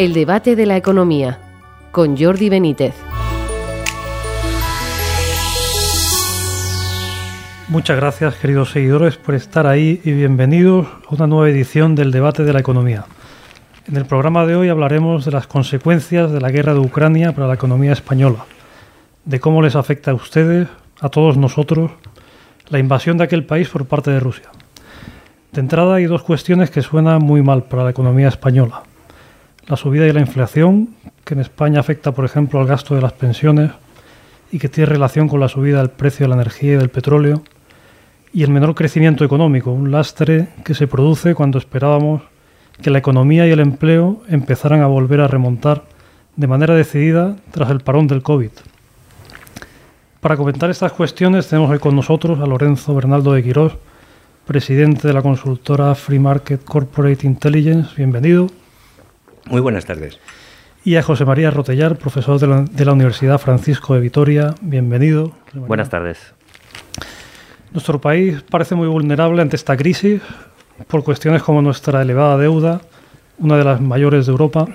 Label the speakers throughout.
Speaker 1: El debate de la economía con Jordi Benítez.
Speaker 2: Muchas gracias, queridos seguidores, por estar ahí y bienvenidos a una nueva edición del debate de la economía. En el programa de hoy hablaremos de las consecuencias de la guerra de Ucrania para la economía española, de cómo les afecta a ustedes, a todos nosotros, la invasión de aquel país por parte de Rusia. De entrada hay dos cuestiones que suenan muy mal para la economía española. La subida de la inflación, que en España afecta, por ejemplo, al gasto de las pensiones y que tiene relación con la subida del precio de la energía y del petróleo, y el menor crecimiento económico, un lastre que se produce cuando esperábamos que la economía y el empleo empezaran a volver a remontar de manera decidida tras el parón del COVID. Para comentar estas cuestiones tenemos hoy con nosotros a Lorenzo Bernaldo de Quirós, presidente de la consultora Free Market Corporate Intelligence. Bienvenido.
Speaker 3: Muy buenas tardes.
Speaker 2: Y a José María Rotellar, profesor de la, de la Universidad Francisco de Vitoria. Bienvenido.
Speaker 4: Buenas tardes.
Speaker 2: Nuestro país parece muy vulnerable ante esta crisis por cuestiones como nuestra elevada deuda, una de las mayores de Europa,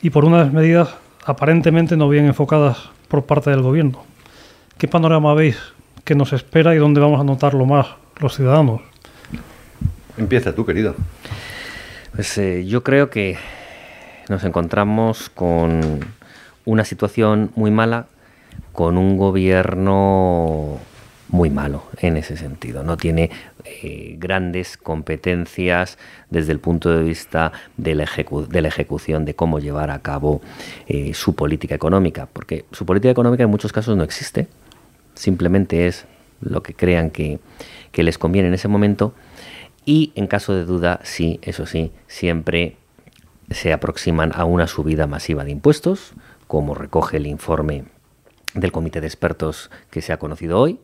Speaker 2: y por unas medidas aparentemente no bien enfocadas por parte del gobierno. ¿Qué panorama veis que nos espera y dónde vamos a notarlo más los ciudadanos?
Speaker 3: Empieza tú, querido.
Speaker 4: Pues eh, yo creo que nos encontramos con una situación muy mala, con un gobierno muy malo en ese sentido. No tiene eh, grandes competencias desde el punto de vista de la, de la ejecución de cómo llevar a cabo eh, su política económica, porque su política económica en muchos casos no existe, simplemente es lo que crean que, que les conviene en ese momento y en caso de duda, sí, eso sí, siempre se aproximan a una subida masiva de impuestos, como recoge el informe del comité de expertos que se ha conocido hoy,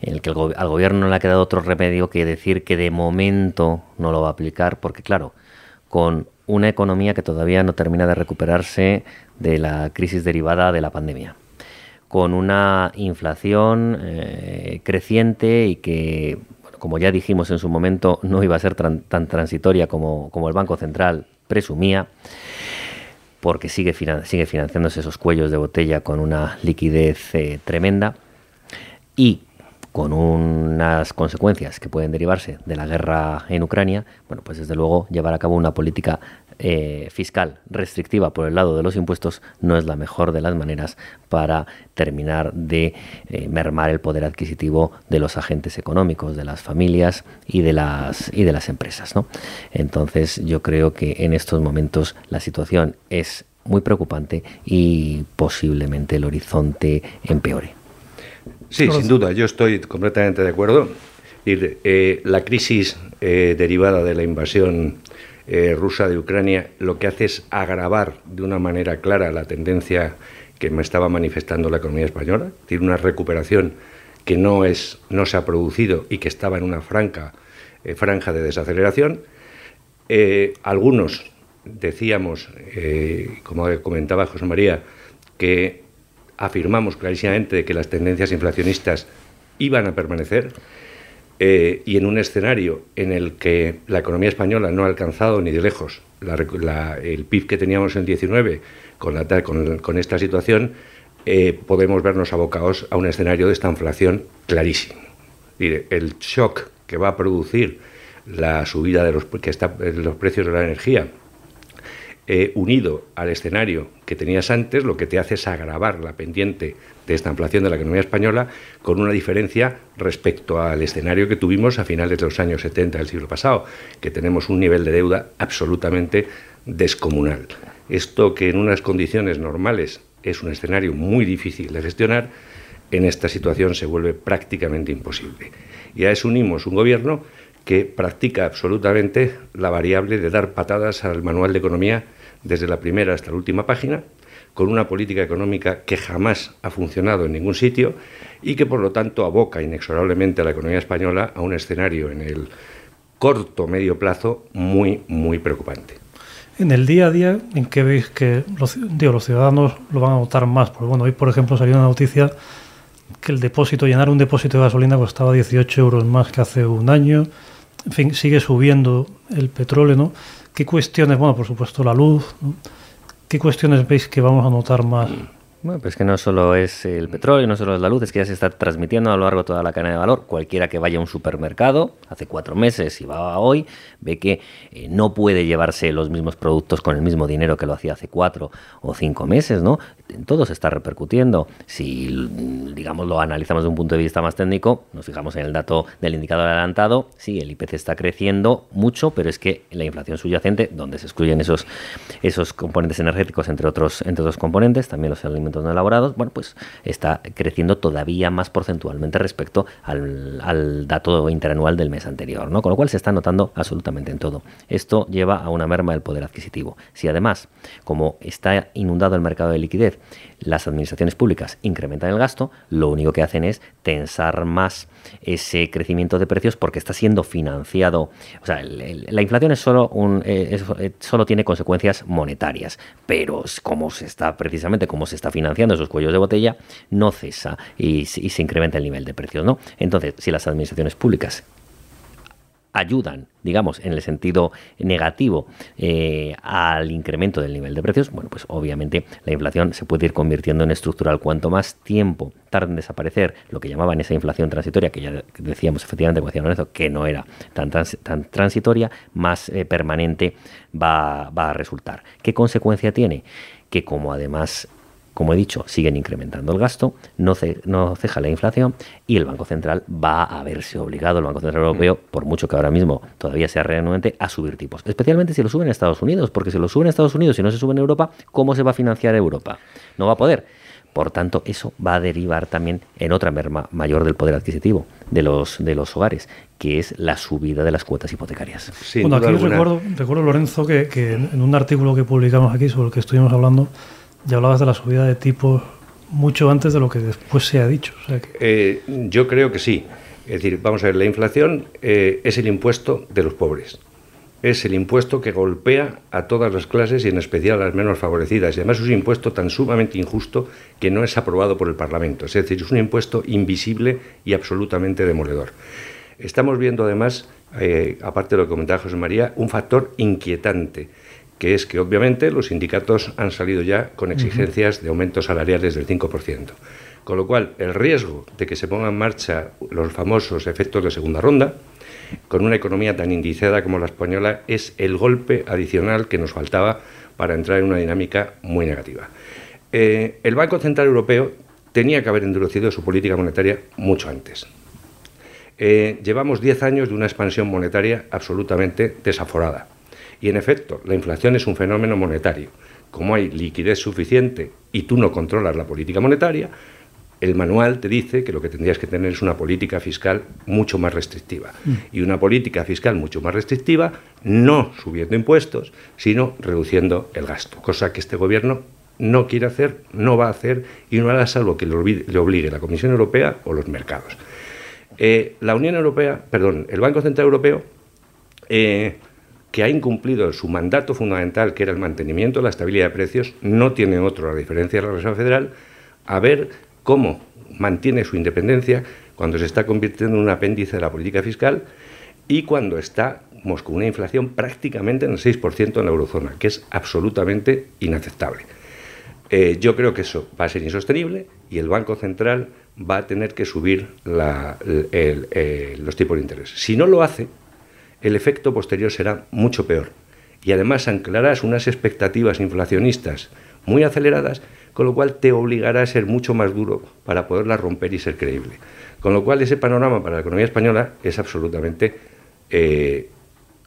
Speaker 4: en el que al gobierno no le ha quedado otro remedio que decir que de momento no lo va a aplicar, porque claro, con una economía que todavía no termina de recuperarse de la crisis derivada de la pandemia, con una inflación eh, creciente y que, como ya dijimos en su momento, no iba a ser tan transitoria como, como el Banco Central presumía, porque sigue, sigue financiándose esos cuellos de botella con una liquidez eh, tremenda. Y con unas consecuencias que pueden derivarse de la guerra en Ucrania, bueno, pues desde luego llevar a cabo una política eh, fiscal restrictiva por el lado de los impuestos no es la mejor de las maneras para terminar de eh, mermar el poder adquisitivo de los agentes económicos, de las familias y de las y de las empresas. ¿no? Entonces yo creo que en estos momentos la situación es muy preocupante y posiblemente el horizonte empeore.
Speaker 3: Sí, sin duda, yo estoy completamente de acuerdo. Eh, la crisis eh, derivada de la invasión eh, rusa de Ucrania lo que hace es agravar de una manera clara la tendencia que me estaba manifestando la economía española, tiene una recuperación que no, es, no se ha producido y que estaba en una franca, franja de desaceleración. algunos decíamos, como comentaba José María, que afirmamos clarísimamente que las tendencias inflacionistas iban a permanecer eh, y en un escenario en el que la economía española no ha alcanzado ni de lejos el PIB que teníamos en 19 con, la, con, esta situación, eh, podemos vernos abocados a un escenario de esta inflación clarísimo. El shock que va a producir la subida de los, que está, de los precios de la energía eh, unido al escenario que tenías antes, lo que te hace es agravar la pendiente de esta inflación de la economía española con una diferencia respecto al escenario que tuvimos a finales de los años 70 del siglo pasado, que tenemos un nivel de deuda absolutamente descomunal. Esto que en unas condiciones normales es un escenario muy difícil de gestionar, en esta situación se vuelve prácticamente imposible. Y a eso unimos un gobierno que practica absolutamente la variable de dar patadas al manual de economía desde la primera hasta la última página, con una política económica que jamás ha funcionado en ningún sitio y que por lo tanto aboca inexorablemente a la economía española a un escenario en el corto medio plazo muy, muy preocupante.
Speaker 2: En el día a día, ¿en qué veis que los, ciudadanos lo van a notar más? Porque bueno, hoy por ejemplo salió una noticia que el depósito, llenar un depósito de gasolina costaba 18 euros más que hace un año. En fin, sigue subiendo el petróleo, ¿no? ¿Qué cuestiones? Bueno, por supuesto la luz, ¿qué cuestiones veis que vamos a notar más?
Speaker 4: Bueno, pues que no solo es el petróleo, no solo es la luz, es que ya se está transmitiendo a lo largo de toda la cadena de valor. Cualquiera que vaya a un supermercado, hace cuatro meses y va hoy, ve que eh, no puede llevarse los mismos productos con el mismo dinero que lo hacía hace cuatro o cinco meses, ¿no? En todo se está repercutiendo. Si, digamos, lo analizamos de un punto de vista más técnico, nos fijamos en el dato del indicador adelantado, sí, el IPC está creciendo mucho, pero es que la inflación subyacente, donde se excluyen esos, esos componentes energéticos, entre otros, entre otros componentes, también los alimentos no elaborados, bueno, pues está creciendo todavía más porcentualmente respecto al, dato interanual del mes anterior, ¿no? Con lo cual se está notando absolutamente en todo. Esto lleva a una merma del poder adquisitivo. Si además, como está inundado el mercado de liquidez, las administraciones públicas incrementan el gasto, lo único que hacen es tensar más ese crecimiento de precios porque está siendo financiado. O sea, la inflación es solo, un, eh, eh, solo tiene consecuencias monetarias, pero como se está precisamente como se está financiando esos cuellos de botella, no cesa y, y se incrementa el nivel de precios. ¿no? Entonces, si las administraciones públicas ayudan, digamos, en el sentido negativo eh, al incremento del nivel de precios, bueno, pues obviamente la inflación se puede ir convirtiendo en estructural. Cuanto más tiempo tarde en desaparecer lo que llamaban esa inflación transitoria, que ya decíamos efectivamente, como decía Lorenzo, que no era tan, tan transitoria, más eh, permanente va, va a resultar. ¿Qué consecuencia tiene? Que como además como he dicho, siguen incrementando el gasto, no, no ceja la inflación y el Banco Central va a verse obligado, el Banco Central Europeo, mm. por mucho que ahora mismo todavía sea renuente, a subir tipos. Especialmente si lo suben en Estados Unidos, porque si lo suben en Estados Unidos y no se sube en Europa, ¿cómo se va a financiar Europa? No va a poder. Por tanto, eso va a derivar también en otra merma mayor del poder adquisitivo de los, de los hogares, que es la subida de las cuotas hipotecarias.
Speaker 2: bueno, aquí recuerdo, recuerdo, Lorenzo, que, que en un artículo que publicamos aquí sobre el que estuvimos hablando, ya hablabas de la subida de tipos mucho antes de lo que después se ha dicho.
Speaker 3: Eh, yo creo que sí. Es decir, vamos a ver, la inflación eh, es el impuesto de los pobres. Es el impuesto que golpea a todas las clases y en especial a las menos favorecidas. Y además es un impuesto tan sumamente injusto que no es aprobado por el Parlamento. Es decir, es un impuesto invisible y absolutamente demoledor. Estamos viendo además, eh, aparte de lo que comentaba José María, un factor inquietante que es que obviamente los sindicatos han salido ya con exigencias de aumentos salariales del 5%. Con lo cual, el riesgo de que se pongan en marcha los famosos efectos de segunda ronda, con una economía tan indiciada como la española, es el golpe adicional que nos faltaba para entrar en una dinámica muy negativa. Eh, el Banco Central Europeo tenía que haber endurecido su política monetaria mucho antes. Eh, llevamos 10 años de una expansión monetaria absolutamente desaforada. Y en efecto, la inflación es un fenómeno monetario. Como hay liquidez suficiente y tú no controlas la política monetaria, el manual te dice que lo que tendrías que tener es una política fiscal mucho más restrictiva. Mm. Y una política fiscal mucho más restrictiva, no subiendo impuestos, sino reduciendo el gasto, cosa que este gobierno no quiere hacer, no va a hacer y no hará salvo que le obligue la Comisión Europea o los mercados. Eh, la Unión Europea, perdón, el Banco Central Europeo eh, que ha incumplido su mandato fundamental, que era el mantenimiento de la estabilidad de precios, no tiene otro, a diferencia de la Reserva Federal, a ver cómo mantiene su independencia cuando se está convirtiendo en un apéndice de la política fiscal y cuando estamos con una inflación prácticamente en el 6% en la eurozona, que es absolutamente inaceptable. Eh, yo creo que eso va a ser insostenible y el Banco Central va a tener que subir eh, los tipos de interés. Si no lo hace, el efecto posterior será mucho peor. Y además anclarás unas expectativas inflacionistas muy aceleradas, con lo cual te obligará a ser mucho más duro para poderlas romper y ser creíble. Con lo cual ese panorama para la economía española es absolutamente eh,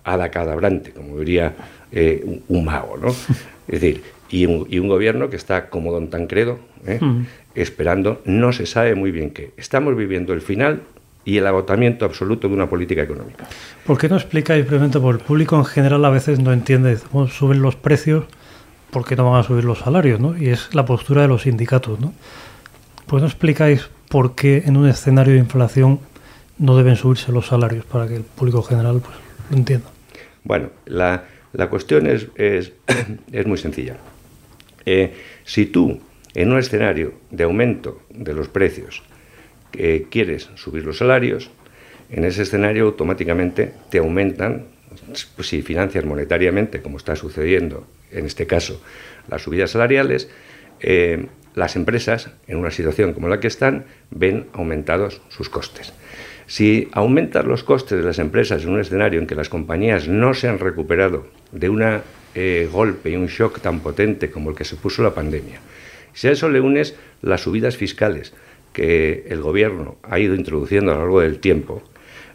Speaker 3: adacadabrante, como diría eh, un, mago. ¿no? Es decir, y un, gobierno que está como don Tancredo, ¿eh? mm. esperando, no se sabe muy bien qué. Estamos viviendo el final y el agotamiento absoluto de una política económica.
Speaker 2: ¿Por qué no explicáis brevemente? Porque el público en general a veces no entiende cómo suben los precios, ¿por qué no van a subir los salarios? ¿no? Y es la postura de los sindicatos. ¿no? ¿Por qué no explicáis por qué en un escenario de inflación no deben subirse los salarios para que el público general pues, lo entienda?
Speaker 3: Bueno, la, cuestión es, es, muy sencilla. Eh, si tú, en un escenario de aumento de los precios, quieres subir los salarios, en ese escenario automáticamente te aumentan, si financias monetariamente, como está sucediendo en este caso las subidas salariales, eh, las empresas, en una situación como la que están, ven aumentados sus costes. Si aumentan los costes de las empresas en un escenario en que las compañías no se han recuperado de un eh, golpe y un shock tan potente como el que se puso la pandemia, si a eso le unes las subidas fiscales que el gobierno ha ido introduciendo a lo largo del tiempo,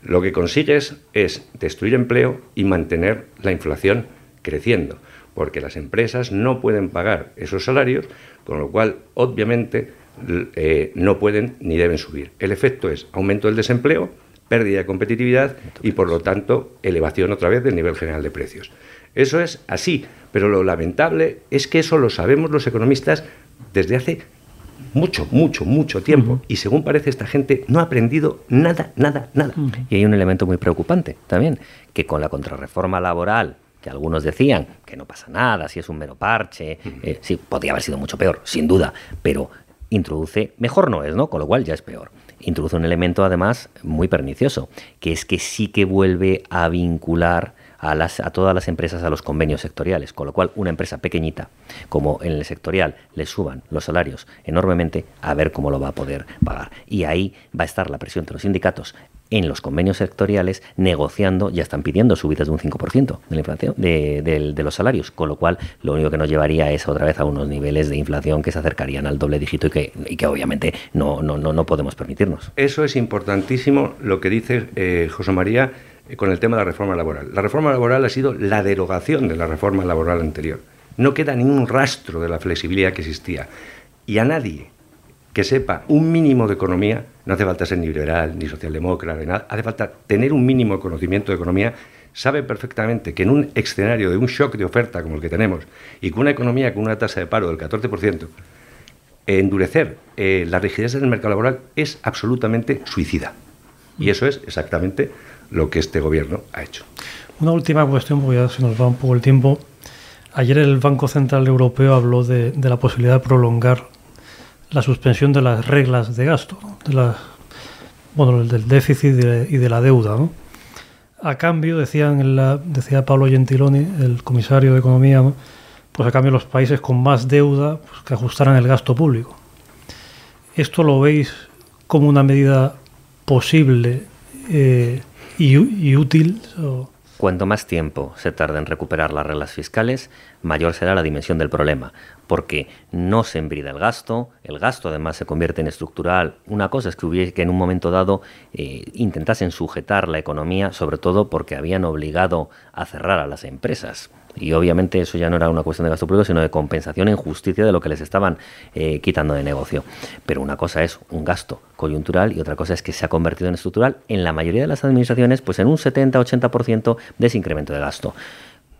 Speaker 3: lo que consigues es destruir empleo y mantener la inflación creciendo, porque las empresas no pueden pagar esos salarios, con lo cual, obviamente, eh, no pueden ni deben subir. El efecto es aumento del desempleo, pérdida de competitividad y, por lo tanto, elevación otra vez del nivel general de precios. Eso es así, pero lo lamentable es que eso lo sabemos los economistas desde hace mucho, mucho, mucho tiempo. Y según parece, esta gente no ha aprendido nada, nada, nada.
Speaker 4: Y hay un elemento muy preocupante también, que con la contrarreforma laboral que algunos decían que no pasa nada, si es un mero parche, eh, sí, podría haber sido mucho peor, sin duda, pero introduce, mejor no es, ¿no? Con lo cual ya es peor. Introduce un elemento además muy pernicioso, que es que sí que vuelve a vincular a, las, a todas las empresas a los convenios sectoriales, con lo cual una empresa pequeñita, como en el sectorial, le suban los salarios enormemente, a ver cómo lo va a poder pagar. Y ahí va a estar la presión de los sindicatos en los convenios sectoriales negociando, ya están pidiendo subidas de un 5% de la inflación de, los salarios, con lo cual lo único que nos llevaría es otra vez a unos niveles de inflación que se acercarían al doble dígito y que, y que obviamente no, no, no, no podemos permitirnos.
Speaker 3: Eso es importantísimo lo que dice eh, José María con el tema de la reforma laboral. La reforma laboral ha sido la derogación de la reforma laboral anterior. No queda ningún rastro de la flexibilidad que existía. Y a nadie que sepa un mínimo de economía, no hace falta ser ni liberal, ni socialdemócrata, ni nada, hace falta tener un mínimo de conocimiento de economía, sabe perfectamente que en un escenario de un shock de oferta como el que tenemos y con una economía con una tasa de paro del 14%, endurecer eh, la rigidez del mercado laboral es absolutamente suicida. Y eso es exactamente lo que este gobierno ha hecho.
Speaker 2: Una última cuestión, porque ya se nos va un poco el tiempo. Ayer el Banco Central Europeo habló de, la posibilidad de prolongar la suspensión de las reglas de gasto, de la, bueno, del déficit y de, la deuda. A cambio, decían la, decía Pablo Gentiloni, el comisario de Economía, pues a cambio los países con más deuda pues, que ajustaran el gasto público. ¿Esto lo veis como una medida posible eh, y, útil.
Speaker 4: Cuanto más tiempo se tarde en recuperar las reglas fiscales, mayor será la dimensión del problema, porque no se embrida el gasto, el gasto además se convierte en estructural. Una cosa es que, hubiese, que en un momento dado eh, intentasen sujetar la economía, sobre todo porque habían obligado a cerrar a las empresas. Y obviamente eso ya no era una cuestión de gasto público, sino de compensación en justicia de lo que les estaban eh, quitando de negocio. Pero una cosa es un gasto coyuntural y otra cosa es que se ha convertido en estructural en la mayoría de las administraciones, pues en un 70-80% de ese incremento de gasto.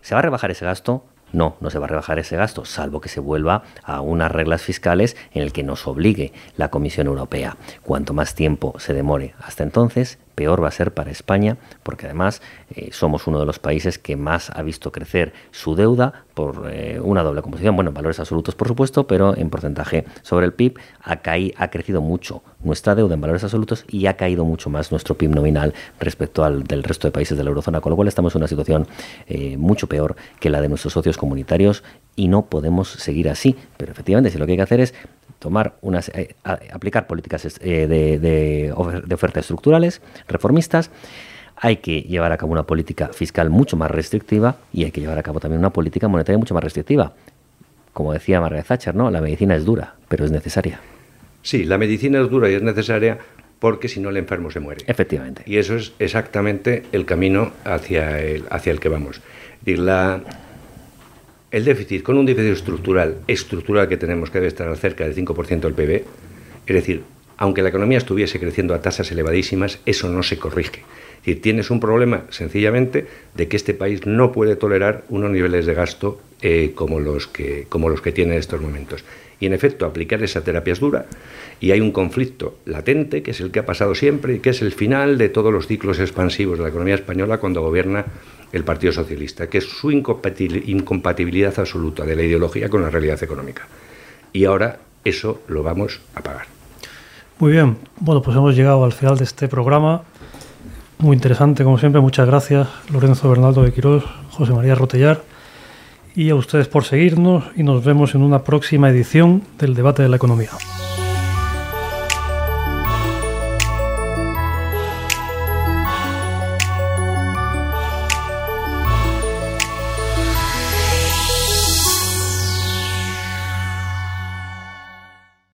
Speaker 4: ¿Se va a rebajar ese gasto? No, no se va a rebajar ese gasto, salvo que se vuelva a unas reglas fiscales en el que nos obligue la Comisión Europea. Cuanto más tiempo se demore hasta entonces, peor va a ser para España, porque además eh, somos uno de los países que más ha visto crecer su deuda por eh, una doble composición, bueno, en valores absolutos por supuesto, pero en porcentaje sobre el PIB ha, ha crecido mucho nuestra deuda en valores absolutos y ha caído mucho más nuestro PIB nominal respecto al del resto de países de la eurozona, con lo cual estamos en una situación eh, mucho peor que la de nuestros socios comunitarios y no podemos seguir así. Pero efectivamente, si lo que hay que hacer es tomar unas, eh, aplicar políticas eh, de, de, ofertas estructurales, reformistas, hay que llevar a cabo una política fiscal mucho más restrictiva y hay que llevar a cabo también una política monetaria mucho más restrictiva. Como decía Margaret Thatcher, ¿no? La medicina es dura, pero es necesaria.
Speaker 3: Sí, la medicina es dura y es necesaria porque si no el enfermo se muere.
Speaker 4: Efectivamente.
Speaker 3: Y eso es exactamente el camino hacia el, hacia el que vamos. La, el déficit, con un déficit estructural, estructural que tenemos que debe estar cerca del 5% del PIB, es decir, aunque la economía estuviese creciendo a tasas elevadísimas, eso no se corrige. Es decir, tienes un problema sencillamente de que este país no puede tolerar unos niveles de gasto eh, como, los que, como los que tiene en estos momentos. Y en efecto, aplicar esa terapia es dura y hay un conflicto latente, que es el que ha pasado siempre y que es el final de todos los ciclos expansivos de la economía española cuando gobierna el Partido Socialista, que es su incompatibilidad absoluta de la ideología con la realidad económica. Y ahora eso lo vamos a pagar.
Speaker 2: Muy bien, bueno, pues hemos llegado al final de este programa. Muy interesante, como siempre. Muchas gracias, Lorenzo Bernaldo de Quirós, José María Rotellar. y a ustedes por seguirnos y nos vemos en una próxima edición del debate de la economía.